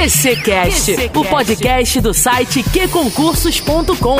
QCcast, o podcast do site qconcursos.com.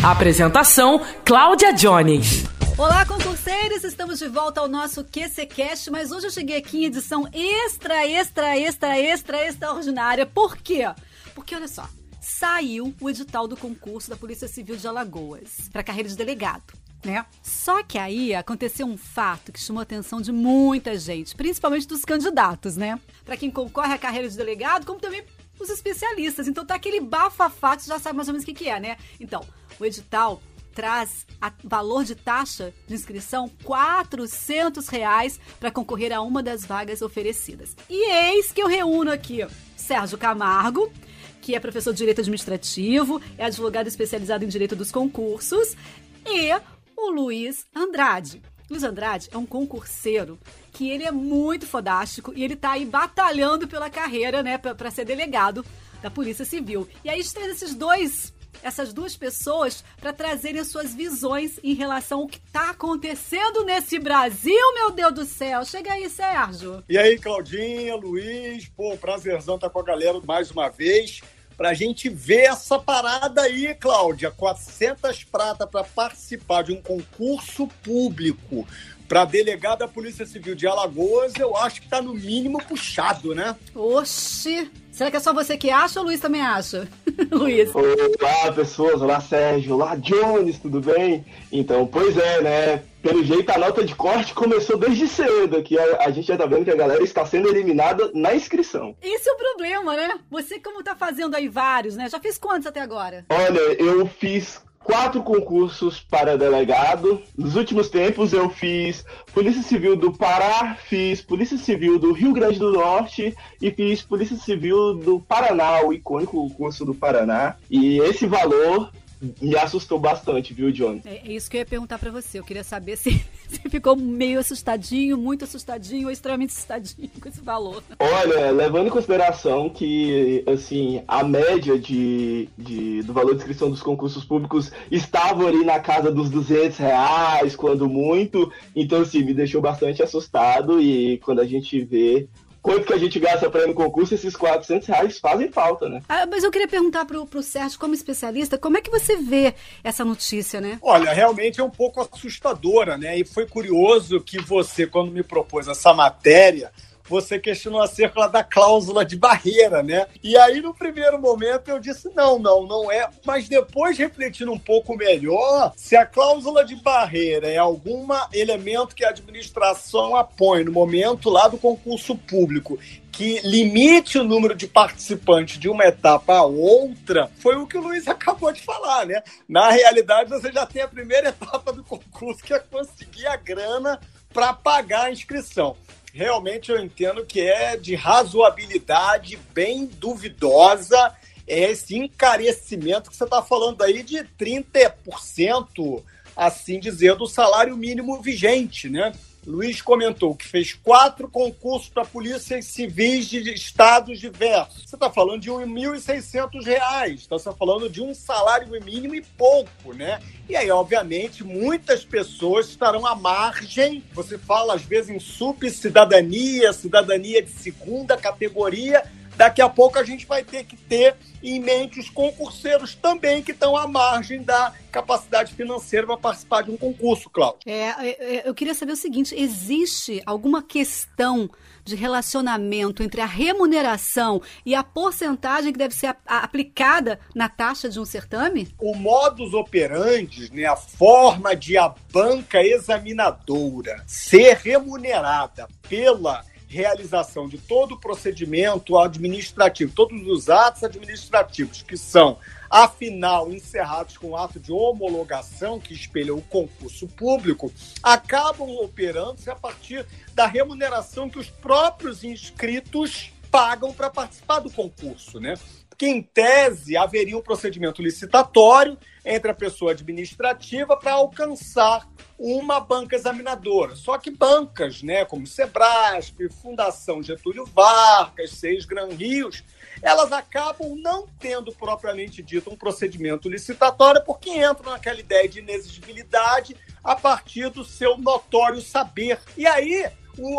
Apresentação: Cláudia Jones. Olá, concurseiros! Estamos de volta ao nosso QCcast, mas hoje eu cheguei aqui em edição extra, extra, extra, extra, extraordinária. Por quê? Porque olha só, saiu o edital do concurso da Polícia Civil de Alagoas para carreira de delegado né? Só que aí aconteceu um fato que chamou a atenção de muita gente, principalmente dos candidatos, né? Para quem concorre à carreira de delegado, como também os especialistas. Então tá aquele bafafá que já sabe mais ou menos o que, que é, né? Então, o edital traz a valor de taxa de inscrição 400 reais para concorrer a uma das vagas oferecidas. E eis que eu reúno aqui Sérgio Camargo, que é professor de Direito Administrativo, é advogado especializado em Direito dos Concursos, e o Luiz Andrade. Luiz Andrade é um concurseiro que ele é muito fodástico e ele tá aí batalhando pela carreira, né, para ser delegado da Polícia Civil. E aí a gente traz esses dois essas duas pessoas para trazerem as suas visões em relação ao que está acontecendo nesse Brasil, meu Deus do céu. Chega aí, Sérgio. E aí, Claudinha, Luiz, pô, prazerzão estar tá com a galera mais uma vez para a gente ver essa parada aí, Cláudia. 400 prata para participar de um concurso público para delegado da Polícia Civil de Alagoas, eu acho que está no mínimo puxado, né? Oxi! Será que é só você que acha ou o Luiz também acha? Luiz. Olá, pessoas. Olá, Sérgio. Olá, Jones, tudo bem? Então, pois é, né? Pelo jeito, a nota de corte começou desde cedo, que a, a gente já tá vendo que a galera está sendo eliminada na inscrição. Esse é o problema, né? Você, como tá fazendo aí vários, né? Já fez quantos até agora? Olha, eu fiz quatro concursos para delegado. Nos últimos tempos eu fiz Polícia Civil do Pará, fiz Polícia Civil do Rio Grande do Norte e fiz Polícia Civil do Paraná, o icônico curso do Paraná. E esse valor me assustou bastante, viu, John? É, é isso que eu ia perguntar para você. Eu queria saber se você ficou meio assustadinho, muito assustadinho ou extremamente assustadinho com esse valor. Olha, levando em consideração que, assim, a média de, de, do valor de inscrição dos concursos públicos estava ali na casa dos 200 reais, quando muito. Então, assim, me deixou bastante assustado e quando a gente vê quanto que a gente gasta para ir no concurso, esses 400 reais fazem falta, né? Ah, mas eu queria perguntar pro, pro Sérgio, como especialista, como é que você vê essa notícia, né? Olha, realmente é um pouco assustadora, né? E foi curioso que você, quando me propôs essa matéria, você questionou acerca da cláusula de barreira, né? E aí, no primeiro momento, eu disse: não, não, não é. Mas depois, refletindo um pouco melhor, se a cláusula de barreira é algum elemento que a administração apõe no momento lá do concurso público que limite o número de participantes de uma etapa a outra, foi o que o Luiz acabou de falar, né? Na realidade, você já tem a primeira etapa do concurso, que é conseguir a grana para pagar a inscrição realmente eu entendo que é de razoabilidade bem duvidosa esse encarecimento que você está falando aí de 30%, assim dizer, do salário mínimo vigente, né? Luiz comentou que fez quatro concursos para polícias civis de estados diversos. Você está falando de R$ 1.600, então você está falando de um salário mínimo e pouco, né? E aí, obviamente, muitas pessoas estarão à margem. Você fala, às vezes, em subcidadania, cidadania de segunda categoria. Daqui a pouco a gente vai ter que ter em mente os concurseiros também que estão à margem da capacidade financeira para participar de um concurso, Cláudio. É, é, é, eu queria saber o seguinte: existe alguma questão de relacionamento entre a remuneração e a porcentagem que deve ser aplicada na taxa de um certame? O modus operandi, né, a forma de a banca examinadora ser remunerada pela realização de todo o procedimento administrativo, todos os atos administrativos que são, afinal, encerrados com o ato de homologação que espelha o concurso público, acabam operando-se a partir da remuneração que os próprios inscritos pagam para participar do concurso, né? que, em tese, haveria um procedimento licitatório entre a pessoa administrativa para alcançar uma banca examinadora. Só que bancas, né, como Sebrasp, Fundação Getúlio Vargas, Seis Gran Rios, elas acabam não tendo propriamente dito um procedimento licitatório porque entram naquela ideia de inexigibilidade a partir do seu notório saber. E aí,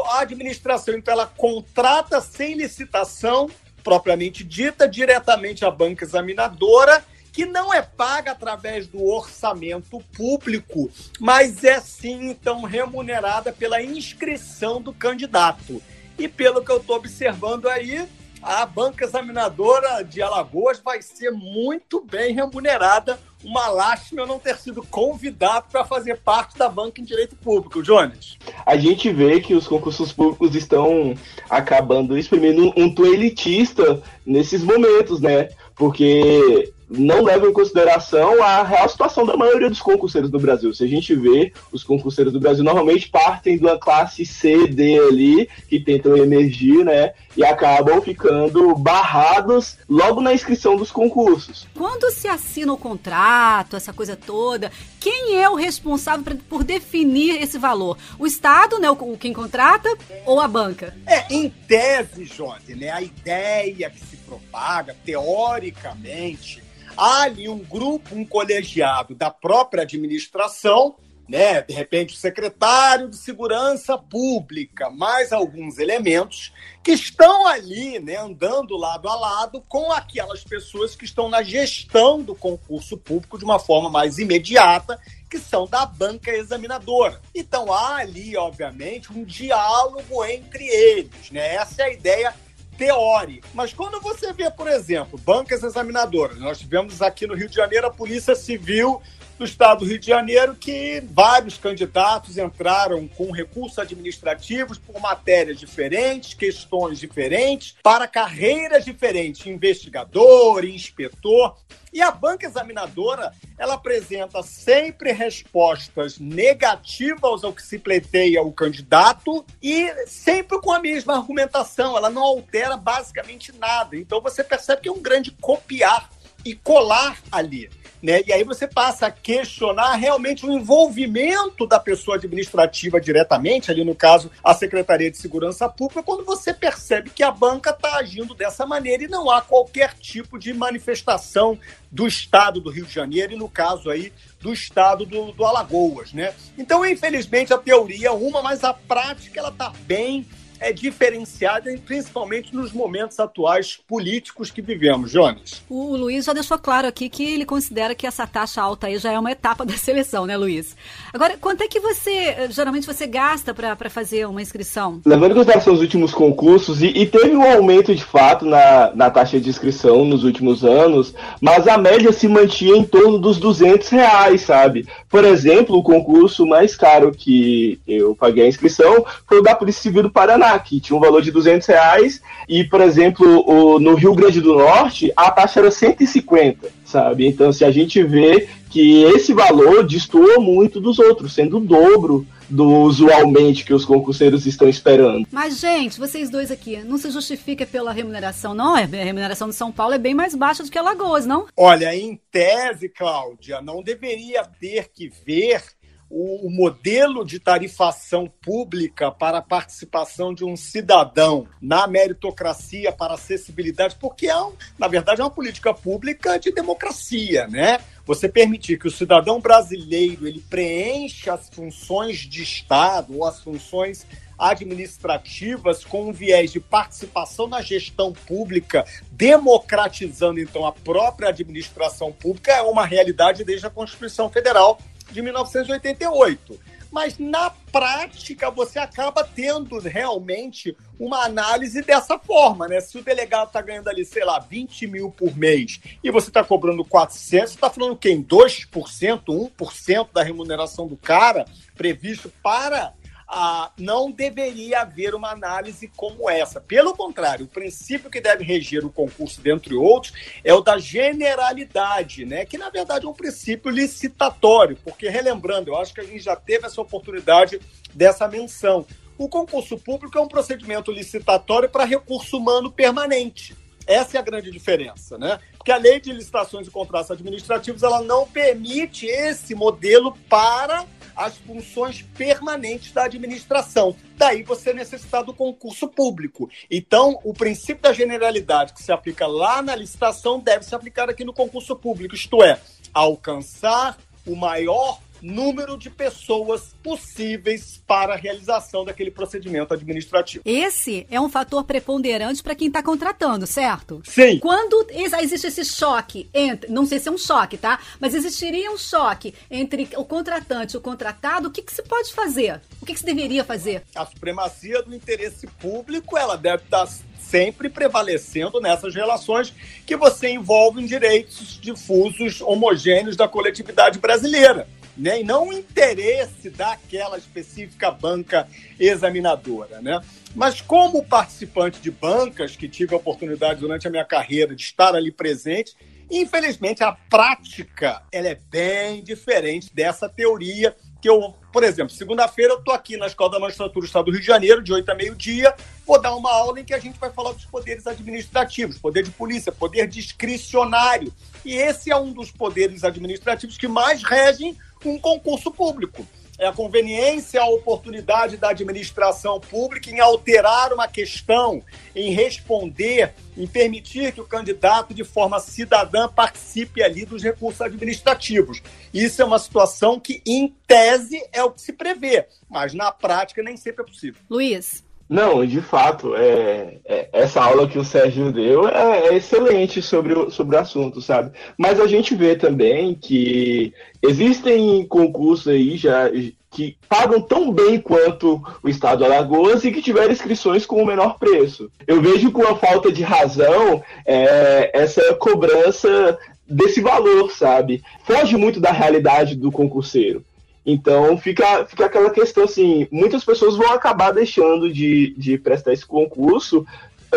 a administração, então, ela contrata sem licitação propriamente dita, diretamente à banca examinadora, que não é paga através do orçamento público, mas é sim, então, remunerada pela inscrição do candidato. E pelo que eu estou observando aí, a banca examinadora de Alagoas vai ser muito bem remunerada. Uma lástima eu não ter sido convidado para fazer parte da banca em direito público, Jones. A gente vê que os concursos públicos estão acabando exprimindo um tom elitista nesses momentos, né? Porque não levam em consideração a real situação da maioria dos concurseiros do Brasil. Se a gente vê, os concurseiros do Brasil normalmente partem de uma classe C, D ali, que tentam emergir, né? E acabam ficando barrados logo na inscrição dos concursos. Quando se assina o contrato, essa coisa toda, quem é o responsável por definir esse valor? O Estado, né? O, quem contrata, ou a banca? É, em tese, Jota, né? A ideia que se propaga, teoricamente, há ali um grupo, um colegiado da própria administração, né? De repente, o secretário de Segurança Pública, mais alguns elementos que estão ali, né, andando lado a lado com aquelas pessoas que estão na gestão do concurso público de uma forma mais imediata, que são da banca examinadora. Então há ali, obviamente, um diálogo entre eles, né? Essa é a ideia teórica. Mas quando você vê, por exemplo, bancas examinadoras, nós tivemos aqui no Rio de Janeiro a Polícia Civil do Estado do Rio de Janeiro que vários candidatos entraram com recursos administrativos por matérias diferentes, questões diferentes, para carreiras diferentes, investigador, inspetor. E a banca examinadora, ela apresenta sempre respostas negativas ao que se pleiteia o candidato e sempre com a mesma argumentação, ela não altera basicamente nada. Então você percebe que é um grande copiar e colar ali. Né? E aí você passa a questionar realmente o envolvimento da pessoa administrativa diretamente, ali no caso a Secretaria de Segurança Pública, quando você percebe que a banca está agindo dessa maneira e não há qualquer tipo de manifestação do Estado do Rio de Janeiro e, no caso aí, do Estado do, do Alagoas. Né? Então, infelizmente, a teoria é uma, mas a prática ela está bem é diferenciada, principalmente nos momentos atuais políticos que vivemos, Jones. O Luiz já deixou claro aqui que ele considera que essa taxa alta aí já é uma etapa da seleção, né, Luiz? Agora, quanto é que você, geralmente, você gasta para fazer uma inscrição? Levando em consideração os últimos concursos, e, e, teve um aumento de fato na, na taxa de inscrição nos últimos anos, mas a média se mantinha em torno dos 200 reais, sabe? Por exemplo, o concurso mais caro que eu paguei a inscrição foi o da Polícia Civil do Paraná que tinha um valor de 200 reais, e, por exemplo, o, no Rio Grande do Norte, a taxa era 150, sabe? Então, se a gente vê que esse valor destoa muito dos outros, sendo o dobro do usualmente que os concurseiros estão esperando. Mas, gente, vocês dois aqui, não se justifica pela remuneração, não? A remuneração de São Paulo é bem mais baixa do que a Lagoas, não? Olha, em tese, Cláudia, não deveria ter que ver o, o, modelo de tarifação pública para a participação de um cidadão na meritocracia para acessibilidade, porque é, um, na verdade, é uma política pública de democracia, né? Você permitir que o cidadão brasileiro ele preencha as funções de Estado ou as funções administrativas com um viés de participação na gestão pública, democratizando então a própria administração pública, é uma realidade desde a Constituição Federal de 1988. Mas na prática você acaba tendo realmente uma análise dessa forma, né? Se o delegado está ganhando ali, sei lá, 20 mil por mês e você está cobrando 400, você está falando quem? 2%, 1% da remuneração do cara previsto para ah, não deveria haver uma análise como essa. Pelo contrário, o princípio que deve reger o concurso, dentre outros, é o da generalidade, né? que na verdade é um princípio licitatório, porque, relembrando, eu acho que a gente já teve essa oportunidade dessa menção. O concurso público é um procedimento licitatório para recurso humano permanente. Essa é a grande diferença, né? Porque a lei de licitações e contratos administrativos ela não permite esse modelo para as funções permanentes da administração. Daí você necessitar do concurso público. Então, o princípio da generalidade que se aplica lá na licitação deve se aplicar aqui no concurso público, isto é, alcançar o maior número de pessoas possíveis para a realização daquele procedimento administrativo. Esse é um fator preponderante para quem está contratando, certo? Sim. Quando existe esse choque entre, não sei se é um choque, tá? Mas existiria um choque entre o contratante e o contratado, o que, que se pode fazer? O que, que se deveria fazer? A supremacia do interesse público, ela deve estar sempre prevalecendo nessas relações que você envolve em direitos difusos homogêneos da coletividade brasileira né? E não o interesse daquela específica banca examinadora, né? Mas como participante de bancas, que tive a oportunidade durante a minha carreira de estar ali presente, infelizmente a prática ela é bem diferente dessa teoria que eu, por exemplo, segunda-feira eu estou aqui na Escola da Magistratura do Estado do Rio de Janeiro, de 8 a meio-dia, vou dar uma aula em que a gente vai falar dos poderes administrativos, poder de polícia, poder discricionário. E esse é um dos poderes administrativos que mais regem um concurso público. É a conveniência, a oportunidade da administração pública em alterar uma questão, em responder, em permitir que o candidato, de forma cidadã, participe ali dos recursos administrativos. Isso é uma situação que, em tese, é o que se prevê, mas na prática nem sempre é possível. Luiz, não, de fato, é, é, essa aula que o Sérgio deu é, é, excelente sobre o, sobre o assunto, sabe? Mas a gente vê também que existem concursos aí já que pagam tão bem quanto o Estado Alagoas e que tiveram inscrições com o menor preço. Eu vejo com a falta de razão é, essa cobrança desse valor, sabe? Foge muito da realidade do concurseiro. Então fica, fica aquela questão assim, muitas pessoas vão acabar deixando de, de prestar esse concurso,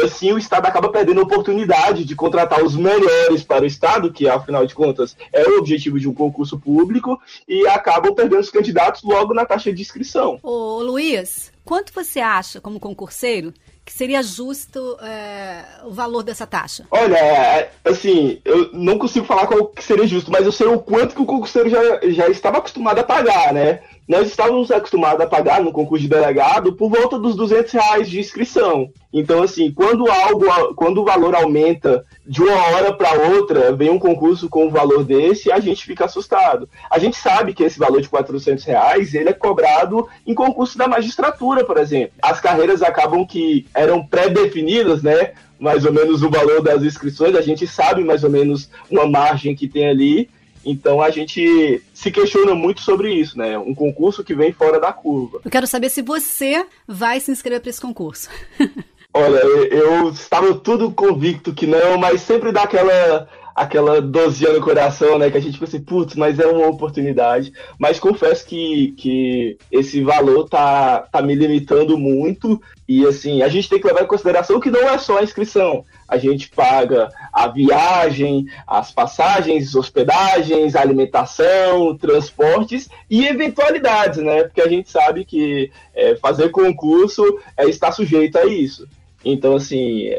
assim o Estado acaba perdendo a oportunidade de contratar os melhores para o Estado, que afinal de contas é o objetivo de um concurso público, e acabam perdendo os candidatos logo na taxa de inscrição. Ô Luiz, quanto você acha, como concurseiro, que seria justo é, o valor dessa taxa? Olha, é, assim, eu não consigo falar qual que seria justo, mas eu sei o quanto que o concurseiro já, já estava acostumado a pagar, né? Nós estávamos acostumados a pagar no concurso de delegado por volta dos 200 reais de inscrição. Então, assim, quando algo, quando o valor aumenta de uma hora para outra, vem um concurso com um valor desse, a gente fica assustado. A gente sabe que esse valor de 400 reais, ele é cobrado em concurso da magistratura, por exemplo. As carreiras acabam que eram pré-definidas, né? Mais ou menos o valor das inscrições, a gente sabe mais ou menos uma margem que tem ali, então a gente se questiona muito sobre isso, né? Um concurso que vem fora da curva. Eu quero saber se você vai se inscrever para esse concurso. Olha, eu estava tudo convicto que não, mas sempre dá aquela aquela dozinha no coração, né? Que a gente fica assim, putz, mas é uma oportunidade. Mas confesso que, que esse valor tá, tá me limitando muito. E assim, a gente tem que levar em consideração que não é só a inscrição. A gente paga a viagem, as passagens, hospedagens, alimentação, transportes e eventualidades, né? Porque a gente sabe que é, fazer concurso é estar sujeito a isso. Então, assim,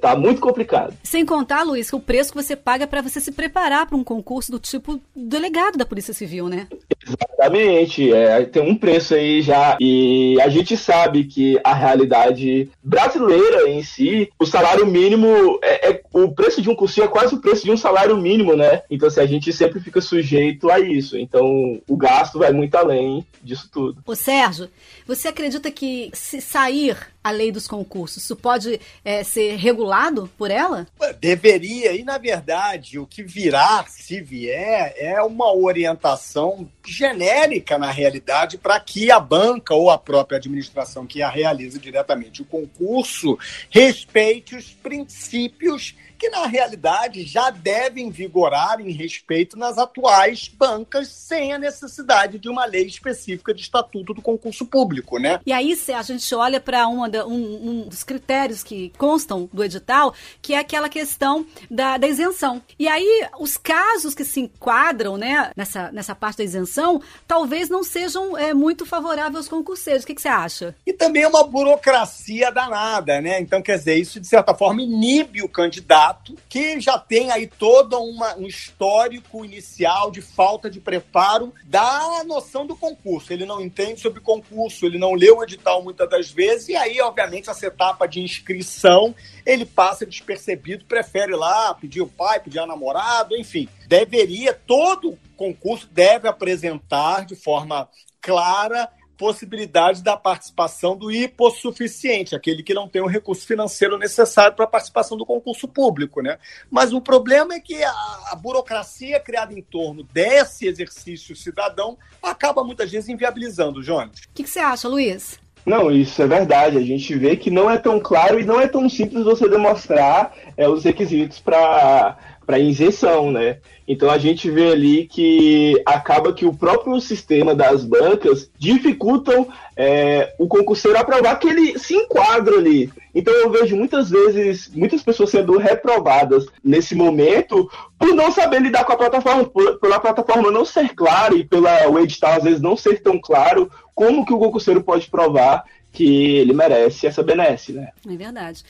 Tá muito complicado. Sem contar, Luiz, que o preço que você paga para você se preparar para um concurso do tipo delegado da Polícia Civil, né? Exatamente. É, tem um preço aí já. E a gente sabe que a realidade brasileira em si, o salário mínimo, é, é o preço de um cursinho é quase o preço de um salário mínimo, né? Então, assim, a gente sempre fica sujeito a isso. Então, o gasto vai muito além disso tudo. Ô, Sérgio, você acredita que se sair a lei dos concursos? Isso pode é, ser regulado por ela? Deveria, e na verdade, o que virá, se vier, é uma orientação genérica, na realidade, para que a banca ou a própria administração que a realiza diretamente o concurso respeite os princípios que na realidade já devem vigorar em respeito nas atuais bancas, sem a necessidade de uma lei específica de estatuto do concurso público, né? E aí, se a gente olha para um, um, dos critérios que constam do edital, que é aquela questão da, da isenção. E aí, os casos que se enquadram né, nessa, nessa parte da isenção, talvez não sejam é, muito favoráveis aos concurseiros. O que, que você acha? E também é uma burocracia danada, né? Então, quer dizer, isso de certa forma inibe o candidato que já tem aí todo uma, um histórico inicial de falta de preparo da noção do concurso. Ele não entende sobre concurso, ele não leu o edital muitas das vezes, e aí, obviamente, essa etapa de inscrição ele passa despercebido, prefere lá pedir o pai, pedir a namorado, enfim. Deveria todo concurso deve apresentar de forma clara possibilidade da participação do hipossuficiente, aquele que não tem o recurso financeiro necessário para a participação do concurso público. Né? Mas o problema é que a, a burocracia criada em torno desse exercício cidadão acaba muitas vezes inviabilizando, Jones. O que, que você acha, Luiz? Não, isso é verdade. A gente vê que não é tão claro e não é tão simples você demonstrar é, os requisitos para para isenção, né? Então a gente vê ali que acaba que o próprio sistema das bancas dificultam é, o concurseiro aprovar que ele se enquadra ali. Então eu vejo muitas vezes muitas pessoas sendo reprovadas nesse momento por não saber lidar com a plataforma, por, pela plataforma não ser clara e pela o edital às vezes não ser tão claro como que o concurseiro pode provar que ele merece essa benesse, né? É verdade.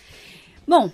Bom,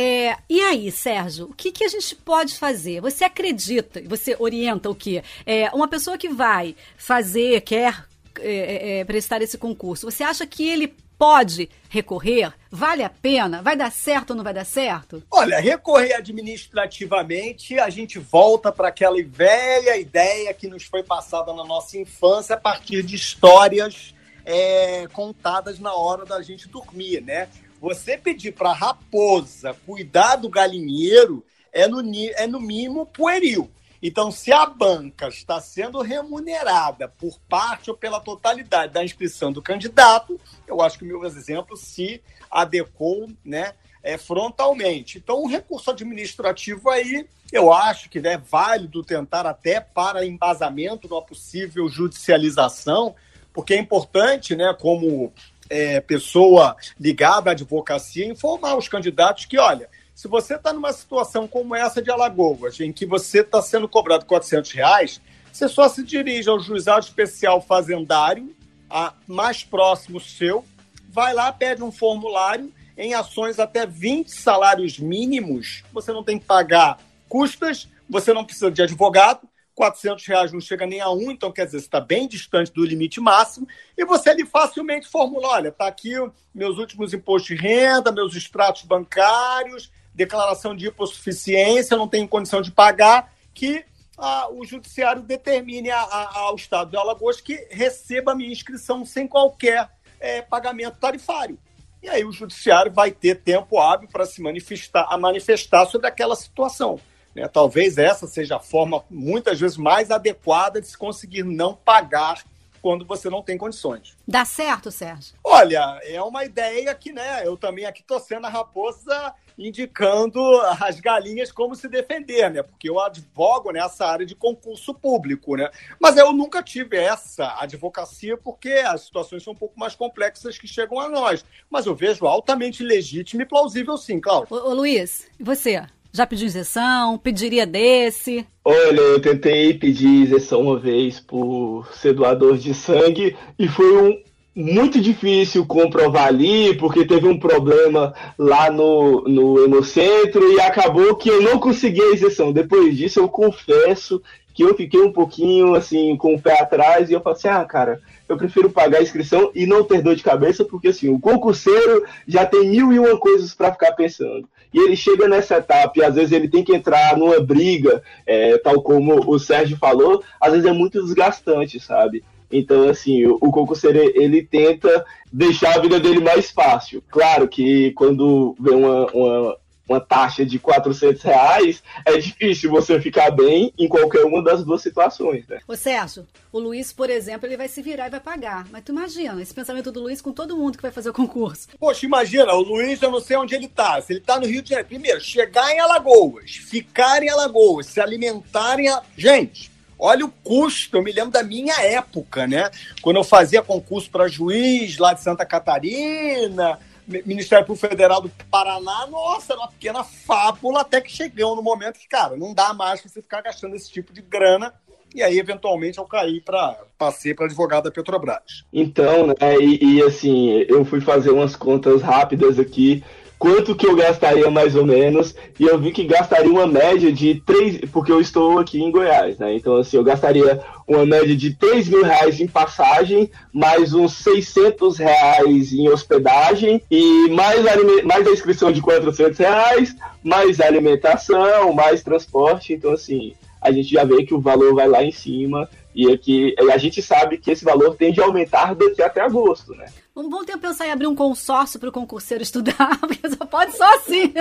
é, e aí, Sérgio, o que, que a gente pode fazer? Você acredita, você orienta o quê? É, uma pessoa que vai fazer, quer é, é, prestar esse concurso, você acha que ele pode recorrer? Vale a pena? Vai dar certo ou não vai dar certo? Olha, recorrer administrativamente, a gente volta para aquela velha ideia que nos foi passada na nossa infância a partir de histórias é, contadas na hora da gente dormir, né? Você pedir para raposa cuidar do galinheiro é no, é no mínimo pueril. Então, se a banca está sendo remunerada por parte ou pela totalidade da inscrição do candidato, eu acho que o meu exemplo se adequou né, é, frontalmente. Então, um recurso administrativo aí, eu acho que é válido tentar até para embasamento numa possível judicialização, porque é importante, né, como é, pessoa ligada à advocacia informar os candidatos que, olha, se você está numa situação como essa de Alagoas, em que você está sendo cobrado 400 reais, você só se dirige ao juizado especial fazendário, a, mais próximo seu, vai lá, pede um formulário em ações até 20 salários mínimos, você não tem que pagar custas, você não precisa de advogado, 400 reais não chega nem a um, então quer dizer, você está bem distante do limite máximo, e você ali facilmente formula, olha, está aqui meus últimos impostos de renda, meus extratos bancários, declaração de hipossuficiência, não tenho condição de pagar, que ah, o judiciário determine a, a, ao Estado de Alagoas que receba a minha inscrição sem qualquer é, pagamento tarifário. E aí o judiciário vai ter tempo hábil para se manifestar, a manifestar sobre aquela situação. Né? Talvez essa seja a forma, muitas vezes, mais adequada de se conseguir não pagar quando você não tem condições. Dá certo, Sérgio? Olha, é uma ideia que, né, eu também aqui tô sendo a raposa indicando as galinhas como se defender, né? Porque eu advogo nessa área de concurso público, né? Mas eu nunca tive essa advocacia porque as situações são um pouco mais complexas que chegam a nós. Mas eu vejo altamente legítimo e plausível sim, Cláudio. Ô, ô Luiz, e você? Já pediu isenção? Pediria desse? Olha, eu tentei pedir isenção uma vez por ser doador de sangue e foi um, muito difícil comprovar ali, porque teve um problema lá no, no Hemocentro e acabou que eu não consegui a isenção. Depois disso, eu confesso que eu fiquei um pouquinho assim com o pé atrás e eu falei assim: ah, cara, eu prefiro pagar a inscrição e não ter dor de cabeça, porque assim, o concurseiro já tem mil e uma coisas para ficar pensando. E ele chega nessa etapa e às vezes ele tem que entrar numa briga, é, tal como o Sérgio falou, às vezes é muito desgastante, sabe? Então, assim, o, o concurseiro, ele tenta deixar a vida dele mais fácil. Claro que quando vem uma, uma uma taxa de 400 reais, é difícil você ficar bem em qualquer uma das duas situações, né? Ô Sérgio, o Luiz, por exemplo, ele vai se virar e vai pagar. Mas tu imagina, esse pensamento do Luiz com todo mundo que vai fazer o concurso. Poxa, imagina, o Luiz, eu não sei onde ele tá. Se ele tá no Rio de Janeiro. Primeiro, chegar em Alagoas, ficar em Alagoas, se alimentarem... A... Gente, olha o custo. Eu me lembro da minha época, né? Quando eu fazia concurso para juiz lá de Santa Catarina Ministério Público Federal do Paraná, nossa, era uma pequena fábula, até que chegamos no momento que, cara, não dá mais você ficar gastando esse tipo de grana. E aí, eventualmente, eu caí para passei para advogado da Petrobras. Então, né, e, e assim, eu fui fazer umas contas rápidas aqui quanto que eu gastaria mais ou menos, e eu vi que gastaria uma média de 3, porque eu estou aqui em Goiás, né? Então, assim, eu gastaria uma média de 3 mil reais em passagem, mais uns 600 reais em hospedagem, e mais, mais a inscrição de 400 reais, mais alimentação, mais transporte, então, assim, a gente já vê que o valor vai lá em cima e aqui a gente sabe que esse valor tende a aumentar daqui até agosto, né? Vamos ter pensar em abrir um consórcio para o concurseiro estudar, porque só pode só assim.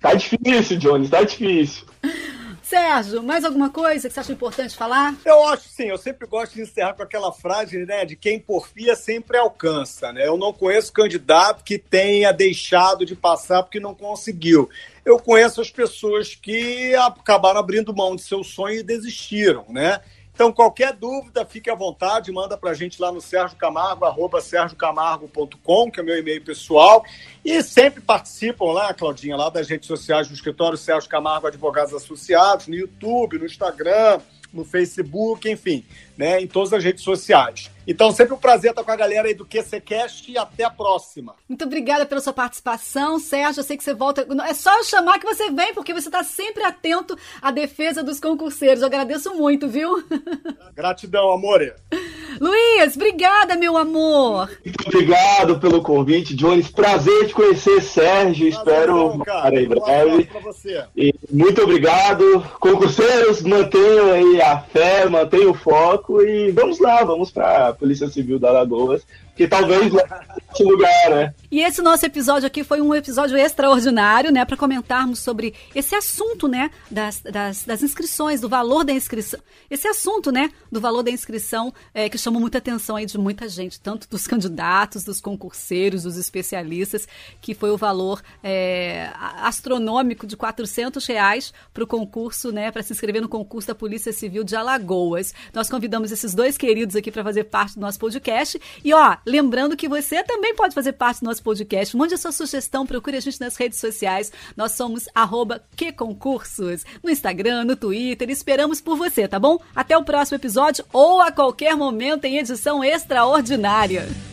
tá difícil, Jones, tá difícil. Sérgio, mais alguma coisa que você acha importante falar? Eu acho sim, eu sempre gosto de encerrar com aquela frase, né, de quem porfia sempre alcança, né? Eu não conheço candidato que tenha deixado de passar porque não conseguiu. Eu conheço as pessoas que acabaram abrindo mão de seu sonho e desistiram, né? Então, qualquer dúvida, fique à vontade, manda para a gente lá no Sérgio Camargo, arroba sergiocamargo.com, que é meu e-mail pessoal. E sempre participam lá, Claudinha, lá das redes sociais do escritório Sérgio Camargo Advogados Associados, no YouTube, no Instagram, no Facebook, enfim, né, em todas as redes sociais. Então, sempre um prazer estar com a galera aí do QCCast e até a próxima. Muito obrigada pela sua participação, Sérgio. Eu sei que você volta. É só eu chamar que você vem, porque você está sempre atento à defesa dos concurseiros. Eu agradeço muito, viu? Gratidão, amore. Luiz, obrigada, meu amor. Muito obrigado pelo convite, Jones. Prazer te conhecer, Sérgio. Prazer, Espero para em breve. E muito obrigado. Concurseiros, mantenham aí a fé, mantenham o foco e vamos lá, vamos para a Polícia Civil da Lagoas que talvez esse lugar, né? E esse nosso episódio aqui foi um episódio extraordinário, né, para comentarmos sobre esse assunto, né, das, das, das, inscrições, do valor da inscrição. Esse assunto, né, do valor da inscrição é, que chamou muita atenção aí de muita gente, tanto dos candidatos, dos concurseiros, dos especialistas, que foi o valor é, astronômico de 400 reais para o concurso, né, para se inscrever no concurso da Polícia Civil de Alagoas. Nós convidamos esses dois queridos aqui para fazer parte do nosso podcast. E ó, lembrando que você também pode fazer parte do nosso podcast. Mande a sua sugestão, procure a gente nas redes sociais. Nós somos arroba QConcursos no Instagram, no Twitter. Esperamos por você, tá bom? Até o próximo episódio ou a qualquer momento em edição extraordinária.